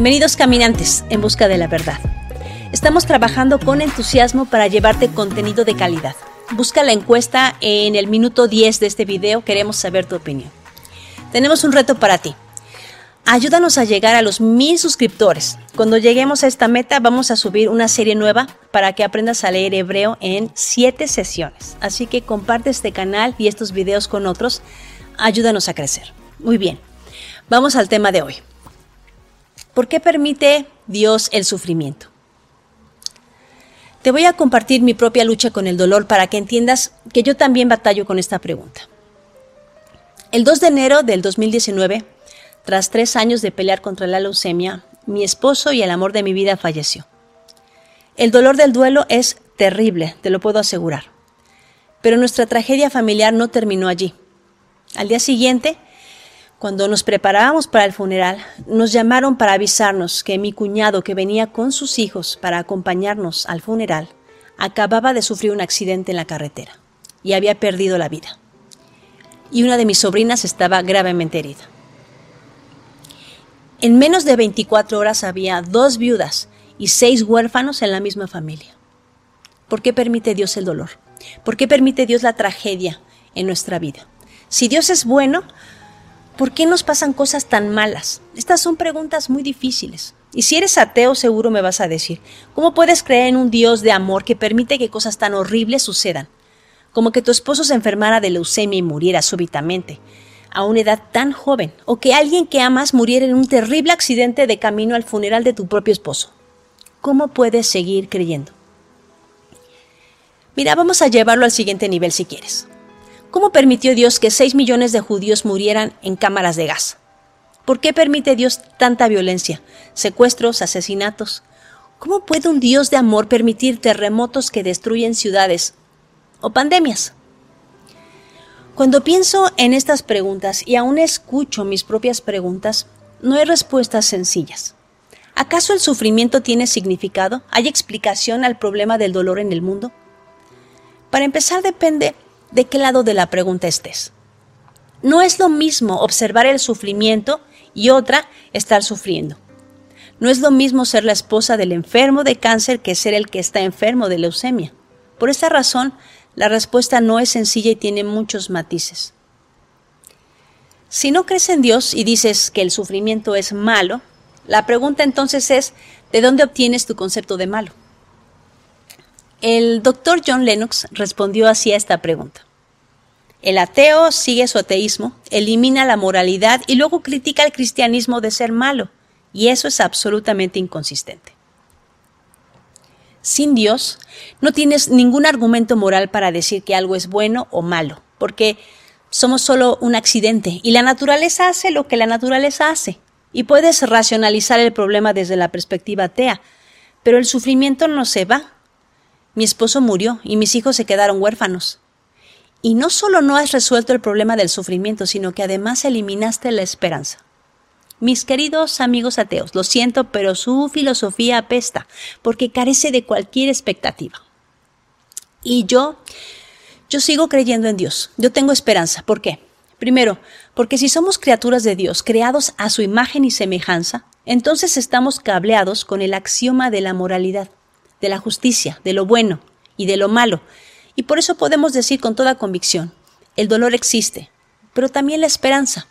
Bienvenidos caminantes en busca de la verdad. Estamos trabajando con entusiasmo para llevarte contenido de calidad. Busca la encuesta en el minuto 10 de este video, queremos saber tu opinión. Tenemos un reto para ti. Ayúdanos a llegar a los mil suscriptores. Cuando lleguemos a esta meta vamos a subir una serie nueva para que aprendas a leer hebreo en 7 sesiones. Así que comparte este canal y estos videos con otros. Ayúdanos a crecer. Muy bien, vamos al tema de hoy. ¿Por qué permite Dios el sufrimiento? Te voy a compartir mi propia lucha con el dolor para que entiendas que yo también batallo con esta pregunta. El 2 de enero del 2019, tras tres años de pelear contra la leucemia, mi esposo y el amor de mi vida falleció. El dolor del duelo es terrible, te lo puedo asegurar. Pero nuestra tragedia familiar no terminó allí. Al día siguiente, cuando nos preparábamos para el funeral, nos llamaron para avisarnos que mi cuñado, que venía con sus hijos para acompañarnos al funeral, acababa de sufrir un accidente en la carretera y había perdido la vida. Y una de mis sobrinas estaba gravemente herida. En menos de 24 horas había dos viudas y seis huérfanos en la misma familia. ¿Por qué permite Dios el dolor? ¿Por qué permite Dios la tragedia en nuestra vida? Si Dios es bueno, ¿Por qué nos pasan cosas tan malas? Estas son preguntas muy difíciles. Y si eres ateo, seguro me vas a decir, ¿cómo puedes creer en un Dios de amor que permite que cosas tan horribles sucedan? Como que tu esposo se enfermara de leucemia y muriera súbitamente, a una edad tan joven, o que alguien que amas muriera en un terrible accidente de camino al funeral de tu propio esposo. ¿Cómo puedes seguir creyendo? Mira, vamos a llevarlo al siguiente nivel si quieres. ¿Cómo permitió Dios que 6 millones de judíos murieran en cámaras de gas? ¿Por qué permite Dios tanta violencia, secuestros, asesinatos? ¿Cómo puede un Dios de amor permitir terremotos que destruyen ciudades o pandemias? Cuando pienso en estas preguntas y aún escucho mis propias preguntas, no hay respuestas sencillas. ¿Acaso el sufrimiento tiene significado? ¿Hay explicación al problema del dolor en el mundo? Para empezar depende de qué lado de la pregunta estés. No es lo mismo observar el sufrimiento y otra estar sufriendo. No es lo mismo ser la esposa del enfermo de cáncer que ser el que está enfermo de leucemia. Por esta razón, la respuesta no es sencilla y tiene muchos matices. Si no crees en Dios y dices que el sufrimiento es malo, la pregunta entonces es, ¿de dónde obtienes tu concepto de malo? El doctor John Lennox respondió así a esta pregunta. El ateo sigue su ateísmo, elimina la moralidad y luego critica al cristianismo de ser malo, y eso es absolutamente inconsistente. Sin Dios, no tienes ningún argumento moral para decir que algo es bueno o malo, porque somos solo un accidente y la naturaleza hace lo que la naturaleza hace. Y puedes racionalizar el problema desde la perspectiva atea, pero el sufrimiento no se va, mi esposo murió y mis hijos se quedaron huérfanos. Y no solo no has resuelto el problema del sufrimiento, sino que además eliminaste la esperanza. Mis queridos amigos ateos, lo siento, pero su filosofía apesta, porque carece de cualquier expectativa. Y yo, yo sigo creyendo en Dios. Yo tengo esperanza. ¿Por qué? Primero, porque si somos criaturas de Dios, creados a su imagen y semejanza, entonces estamos cableados con el axioma de la moralidad de la justicia, de lo bueno y de lo malo. Y por eso podemos decir con toda convicción, el dolor existe, pero también la esperanza.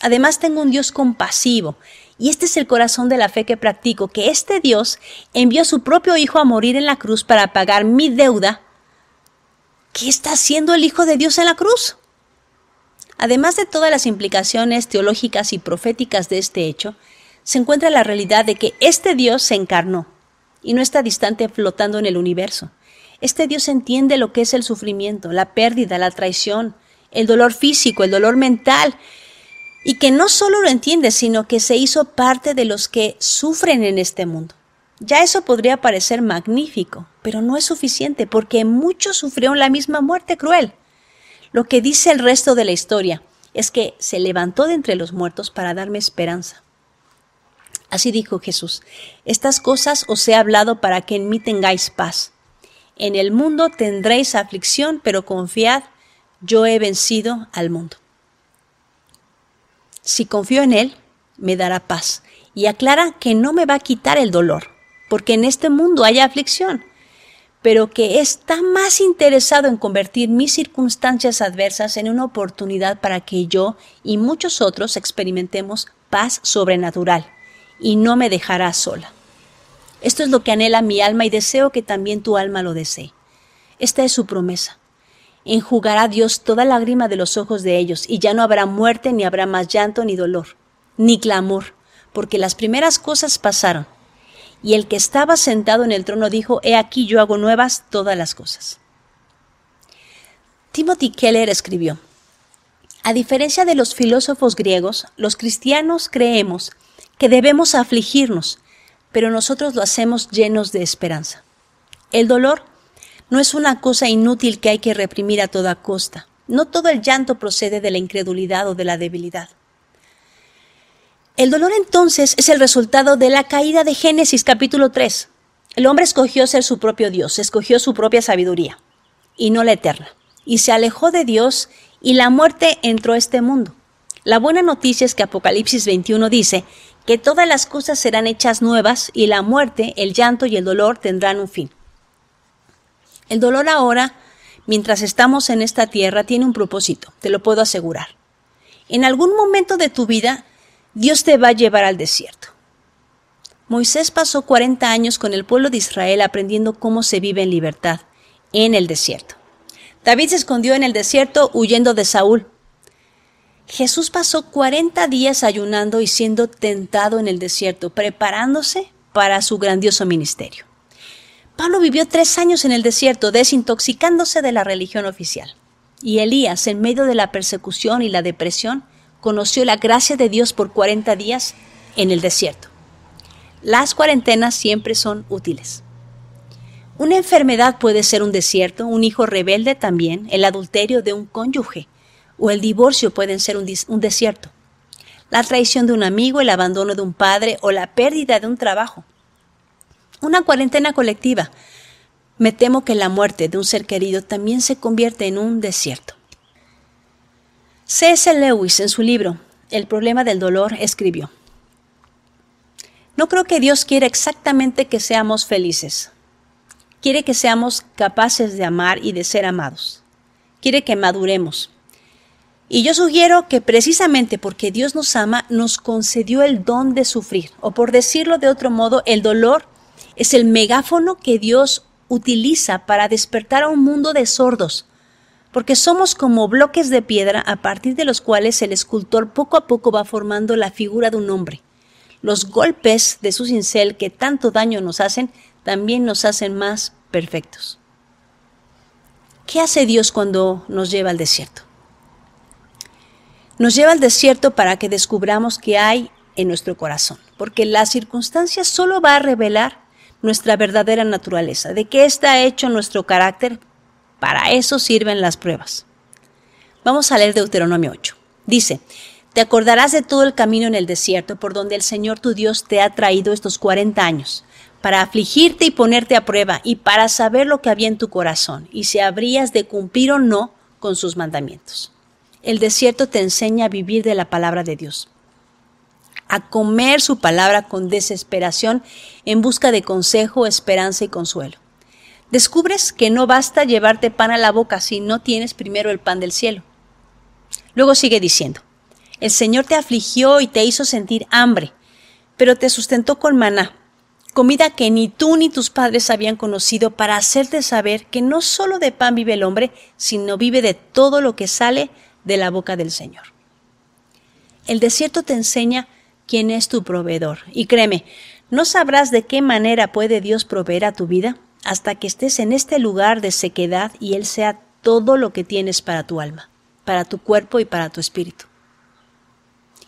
Además tengo un Dios compasivo, y este es el corazón de la fe que practico, que este Dios envió a su propio Hijo a morir en la cruz para pagar mi deuda. ¿Qué está haciendo el Hijo de Dios en la cruz? Además de todas las implicaciones teológicas y proféticas de este hecho, se encuentra la realidad de que este Dios se encarnó, y no está distante flotando en el universo. Este Dios entiende lo que es el sufrimiento, la pérdida, la traición, el dolor físico, el dolor mental, y que no solo lo entiende, sino que se hizo parte de los que sufren en este mundo. Ya eso podría parecer magnífico, pero no es suficiente porque muchos sufrieron la misma muerte cruel. Lo que dice el resto de la historia es que se levantó de entre los muertos para darme esperanza. Así dijo Jesús, estas cosas os he hablado para que en mí tengáis paz. En el mundo tendréis aflicción, pero confiad, yo he vencido al mundo. Si confío en Él, me dará paz y aclara que no me va a quitar el dolor, porque en este mundo hay aflicción, pero que está más interesado en convertir mis circunstancias adversas en una oportunidad para que yo y muchos otros experimentemos paz sobrenatural, y no me dejará sola. Esto es lo que anhela mi alma y deseo que también tu alma lo desee. Esta es su promesa. Enjugará Dios toda lágrima de los ojos de ellos, y ya no habrá muerte, ni habrá más llanto, ni dolor, ni clamor, porque las primeras cosas pasaron. Y el que estaba sentado en el trono dijo, He aquí yo hago nuevas todas las cosas. Timothy Keller escribió, A diferencia de los filósofos griegos, los cristianos creemos que debemos afligirnos, pero nosotros lo hacemos llenos de esperanza. El dolor no es una cosa inútil que hay que reprimir a toda costa. No todo el llanto procede de la incredulidad o de la debilidad. El dolor entonces es el resultado de la caída de Génesis capítulo 3. El hombre escogió ser su propio Dios, escogió su propia sabiduría y no la eterna, y se alejó de Dios y la muerte entró a este mundo. La buena noticia es que Apocalipsis 21 dice que todas las cosas serán hechas nuevas y la muerte, el llanto y el dolor tendrán un fin. El dolor ahora, mientras estamos en esta tierra, tiene un propósito, te lo puedo asegurar. En algún momento de tu vida, Dios te va a llevar al desierto. Moisés pasó 40 años con el pueblo de Israel aprendiendo cómo se vive en libertad en el desierto. David se escondió en el desierto huyendo de Saúl. Jesús pasó 40 días ayunando y siendo tentado en el desierto, preparándose para su grandioso ministerio. Pablo vivió tres años en el desierto, desintoxicándose de la religión oficial. Y Elías, en medio de la persecución y la depresión, conoció la gracia de Dios por 40 días en el desierto. Las cuarentenas siempre son útiles. Una enfermedad puede ser un desierto, un hijo rebelde también, el adulterio de un cónyuge o el divorcio pueden ser un, desierto. La traición de un amigo, el abandono de un padre o la pérdida de un trabajo una cuarentena colectiva. Me temo que la muerte de un ser querido también se convierte en un desierto. C.S. Lewis, en su libro El problema del dolor, escribió, No creo que Dios quiera exactamente que seamos felices. Quiere que seamos capaces de amar y de ser amados. Quiere que maduremos. Y yo sugiero que precisamente porque Dios nos ama, nos concedió el don de sufrir, o por decirlo de otro modo, el dolor es el megáfono que Dios utiliza para despertar a un mundo de sordos, porque somos como bloques de piedra a partir de los cuales el escultor poco a poco va formando la figura de un hombre. Los golpes de su cincel que tanto daño nos hacen también nos hacen más perfectos. ¿Qué hace Dios cuando nos lleva al desierto? Nos lleva al desierto para que descubramos qué hay en nuestro corazón, porque la circunstancia solo va a revelar nuestra verdadera naturaleza, de qué está hecho nuestro carácter. Para eso sirven las pruebas. Vamos a leer Deuteronomio 8. Dice, te acordarás de todo el camino en el desierto por donde el Señor tu Dios te ha traído estos cuarenta años, para afligirte y ponerte a prueba, y para saber lo que había en tu corazón, y si habrías de cumplir o no con sus mandamientos. El desierto te enseña a vivir de la palabra de Dios a comer su palabra con desesperación en busca de consejo, esperanza y consuelo. Descubres que no basta llevarte pan a la boca si no tienes primero el pan del cielo. Luego sigue diciendo, el Señor te afligió y te hizo sentir hambre, pero te sustentó con maná, comida que ni tú ni tus padres habían conocido para hacerte saber que no solo de pan vive el hombre, sino vive de todo lo que sale de la boca del Señor. El desierto te enseña quién es tu proveedor. Y créeme, no sabrás de qué manera puede Dios proveer a tu vida hasta que estés en este lugar de sequedad y Él sea todo lo que tienes para tu alma, para tu cuerpo y para tu espíritu.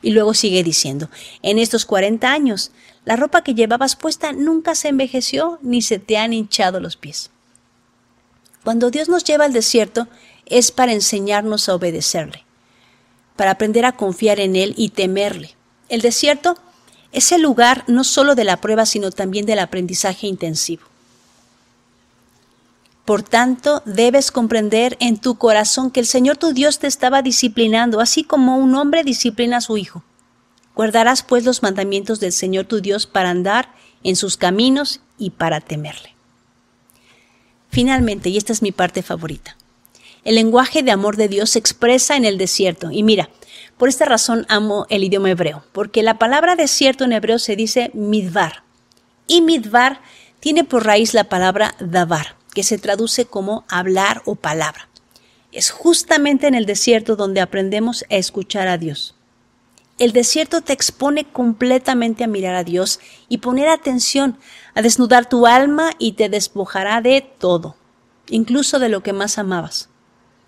Y luego sigue diciendo, en estos 40 años, la ropa que llevabas puesta nunca se envejeció ni se te han hinchado los pies. Cuando Dios nos lleva al desierto es para enseñarnos a obedecerle, para aprender a confiar en Él y temerle, el desierto es el lugar no solo de la prueba, sino también del aprendizaje intensivo. Por tanto, debes comprender en tu corazón que el Señor tu Dios te estaba disciplinando, así como un hombre disciplina a su hijo. Guardarás pues los mandamientos del Señor tu Dios para andar en sus caminos y para temerle. Finalmente, y esta es mi parte favorita, el lenguaje de amor de Dios se expresa en el desierto. Y mira, por esta razón amo el idioma hebreo, porque la palabra desierto en hebreo se dice midvar. Y midvar tiene por raíz la palabra davar, que se traduce como hablar o palabra. Es justamente en el desierto donde aprendemos a escuchar a Dios. El desierto te expone completamente a mirar a Dios y poner atención, a desnudar tu alma y te despojará de todo, incluso de lo que más amabas.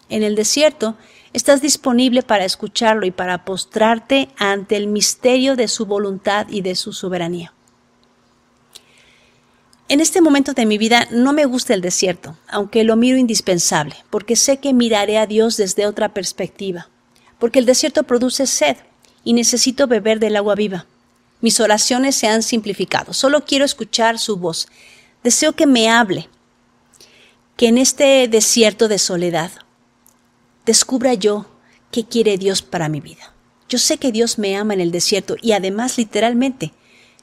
En el desierto estás disponible para escucharlo y para postrarte ante el misterio de su voluntad y de su soberanía. En este momento de mi vida no me gusta el desierto, aunque lo miro indispensable, porque sé que miraré a Dios desde otra perspectiva, porque el desierto produce sed y necesito beber del agua viva. Mis oraciones se han simplificado. Solo quiero escuchar su voz. Deseo que me hable. Que en este desierto de soledad descubra yo qué quiere Dios para mi vida. Yo sé que Dios me ama en el desierto y además literalmente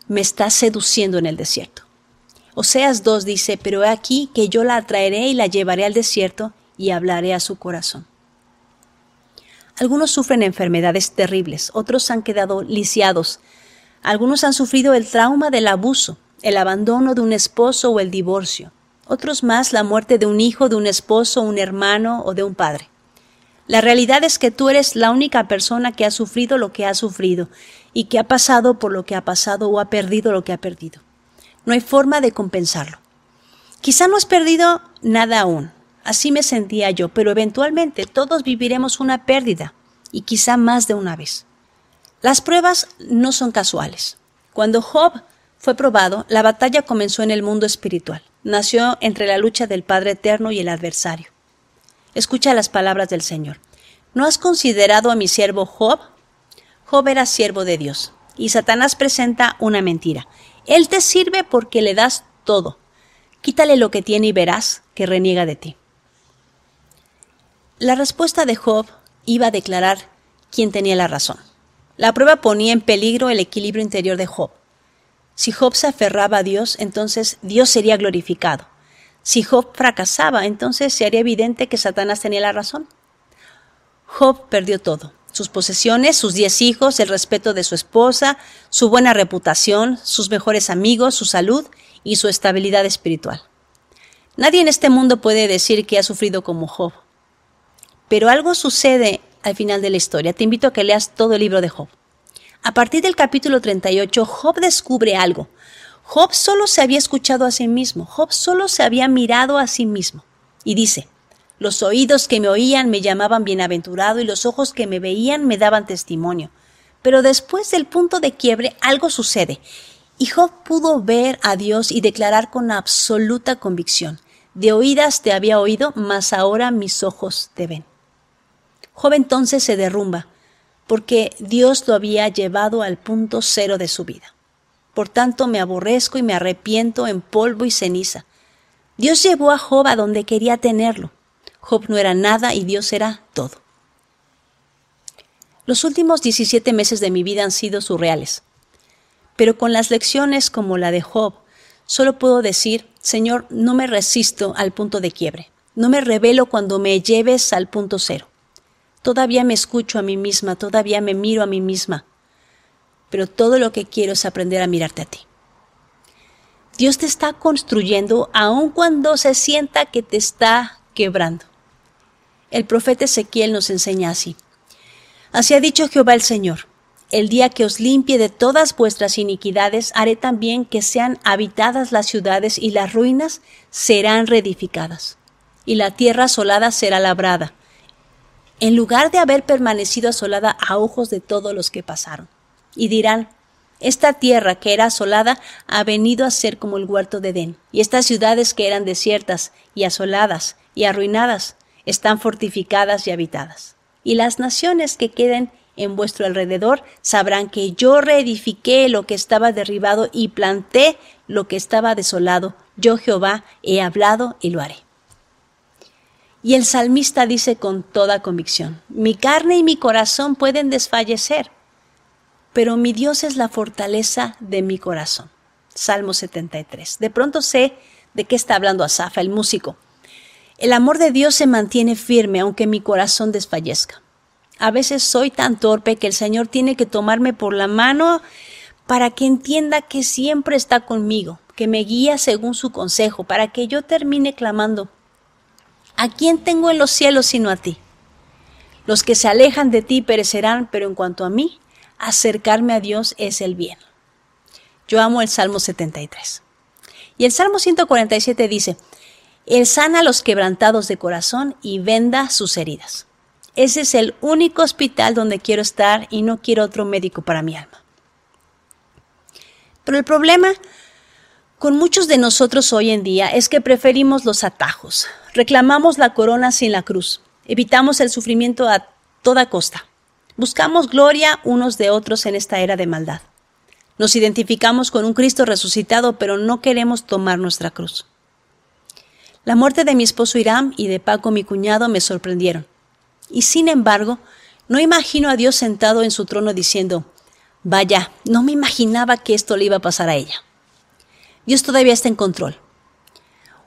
me está seduciendo en el desierto. Oseas 2 dice, pero he aquí que yo la atraeré y la llevaré al desierto y hablaré a su corazón. Algunos sufren enfermedades terribles, otros han quedado lisiados, algunos han sufrido el trauma del abuso, el abandono de un esposo o el divorcio, otros más la muerte de un hijo, de un esposo, un hermano o de un padre. La realidad es que tú eres la única persona que ha sufrido lo que ha sufrido y que ha pasado por lo que ha pasado o ha perdido lo que ha perdido. No hay forma de compensarlo. Quizá no has perdido nada aún, Así me sentía yo, pero eventualmente todos viviremos una pérdida, y quizá más de una vez. Las pruebas no son casuales. Cuando Job fue probado, la batalla comenzó en el mundo espiritual. Nació entre la lucha del Padre Eterno y el adversario. Escucha las palabras del Señor. ¿No has considerado a mi siervo Job? Job era siervo de Dios, y Satanás presenta una mentira. Él te sirve porque le das todo. Quítale lo que tiene y verás que reniega de ti. La respuesta de Job iba a declarar quién tenía la razón. La prueba ponía en peligro el equilibrio interior de Job. Si Job se aferraba a Dios, entonces Dios sería glorificado. Si Job fracasaba, entonces se haría evidente que Satanás tenía la razón. Job perdió todo, sus posesiones, sus diez hijos, el respeto de su esposa, su buena reputación, sus mejores amigos, su salud y su estabilidad espiritual. Nadie en este mundo puede decir que ha sufrido como Job. Pero algo sucede al final de la historia. Te invito a que leas todo el libro de Job. A partir del capítulo 38, Job descubre algo. Job solo se había escuchado a sí mismo, Job solo se había mirado a sí mismo. Y dice, los oídos que me oían me llamaban bienaventurado y los ojos que me veían me daban testimonio. Pero después del punto de quiebre algo sucede. Y Job pudo ver a Dios y declarar con absoluta convicción, de oídas te había oído, mas ahora mis ojos te ven. Job entonces se derrumba, porque Dios lo había llevado al punto cero de su vida. Por tanto, me aborrezco y me arrepiento en polvo y ceniza. Dios llevó a Job a donde quería tenerlo. Job no era nada y Dios era todo. Los últimos 17 meses de mi vida han sido surreales. Pero con las lecciones como la de Job, solo puedo decir, Señor, no me resisto al punto de quiebre. No me revelo cuando me lleves al punto cero. Todavía me escucho a mí misma, todavía me miro a mí misma. Pero todo lo que quiero es aprender a mirarte a ti. Dios te está construyendo aun cuando se sienta que te está quebrando. El profeta Ezequiel nos enseña así. Así ha dicho Jehová el Señor. El día que os limpie de todas vuestras iniquidades, haré también que sean habitadas las ciudades y las ruinas serán reedificadas. Y la tierra asolada será labrada, en lugar de haber permanecido asolada a ojos de todos los que pasaron. Y dirán, esta tierra que era asolada ha venido a ser como el huerto de Edén, y estas ciudades que eran desiertas y asoladas y arruinadas están fortificadas y habitadas. Y las naciones que queden en vuestro alrededor sabrán que yo reedifiqué lo que estaba derribado y planté lo que estaba desolado. Yo Jehová he hablado y lo haré. Y el salmista dice con toda convicción, mi carne y mi corazón pueden desfallecer, pero mi Dios es la fortaleza de mi corazón. Salmo 73. De pronto sé de qué está hablando Asafa, el músico. El amor de Dios se mantiene firme aunque mi corazón desfallezca. A veces soy tan torpe que el Señor tiene que tomarme por la mano para que entienda que siempre está conmigo, que me guía según su consejo, para que yo termine clamando, ¿a quién tengo en los cielos sino a ti? Los que se alejan de ti perecerán, pero en cuanto a mí, acercarme a Dios es el bien. Yo amo el Salmo 73. Y el Salmo 147 dice, Él sana a los quebrantados de corazón y venda sus heridas. Ese es el único hospital donde quiero estar y no quiero otro médico para mi alma. Pero el problema con muchos de nosotros hoy en día es que preferimos los atajos, reclamamos la corona sin la cruz, evitamos el sufrimiento a toda costa. Buscamos gloria unos de otros en esta era de maldad. Nos identificamos con un Cristo resucitado, pero no queremos tomar nuestra cruz. La muerte de mi esposo Irán y de Paco, mi cuñado, me sorprendieron. Y sin embargo, no imagino a Dios sentado en su trono diciendo, vaya, no me imaginaba que esto le iba a pasar a ella. Dios todavía está en control.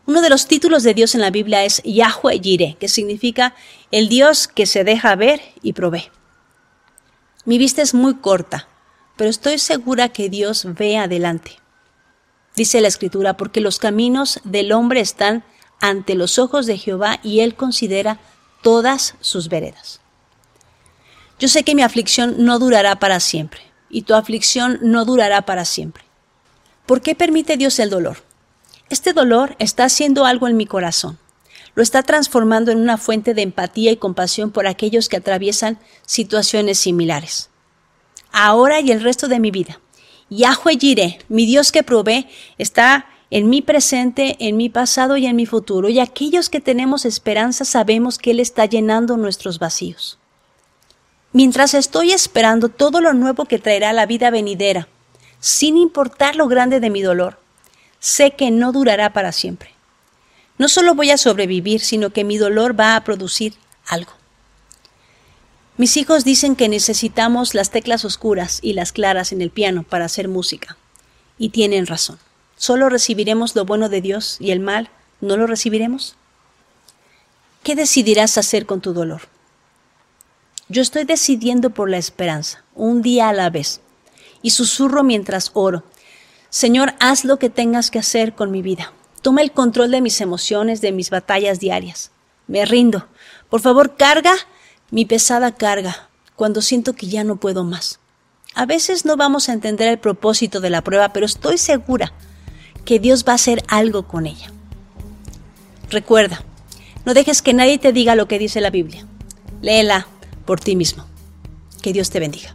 Uno de los títulos de Dios en la Biblia es Yahweh Jireh, que significa el Dios que se deja ver y provee. Mi vista es muy corta, pero estoy segura que Dios ve adelante. Dice la Escritura, porque los caminos del hombre están ante los ojos de Jehová y él considera todas sus veredas. Yo sé que mi aflicción no durará para siempre y tu aflicción no durará para siempre. ¿Por qué permite Dios el dolor? Este dolor está haciendo algo en mi corazón lo está transformando en una fuente de empatía y compasión por aquellos que atraviesan situaciones similares. Ahora y el resto de mi vida. Yahweh Jireh, mi Dios que provee, está en mi presente, en mi pasado y en mi futuro, y aquellos que tenemos esperanza sabemos que Él está llenando nuestros vacíos. Mientras estoy esperando todo lo nuevo que traerá la vida venidera, sin importar lo grande de mi dolor, sé que no durará para siempre. No solo voy a sobrevivir, sino que mi dolor va a producir algo. Mis hijos dicen que necesitamos las teclas oscuras y las claras en el piano para hacer música. Y tienen razón. ¿Solo recibiremos lo bueno de Dios y el mal no lo recibiremos? ¿Qué decidirás hacer con tu dolor? Yo estoy decidiendo por la esperanza, un día a la vez, y susurro mientras oro. Señor, haz lo que tengas que hacer con mi vida. Toma el control de mis emociones, de mis batallas diarias. Me rindo. Por favor, carga mi pesada carga cuando siento que ya no puedo más. A veces no vamos a entender el propósito de la prueba, pero estoy segura que Dios va a hacer algo con ella. Recuerda, no dejes que nadie te diga lo que dice la Biblia. Léela por ti mismo. Que Dios te bendiga.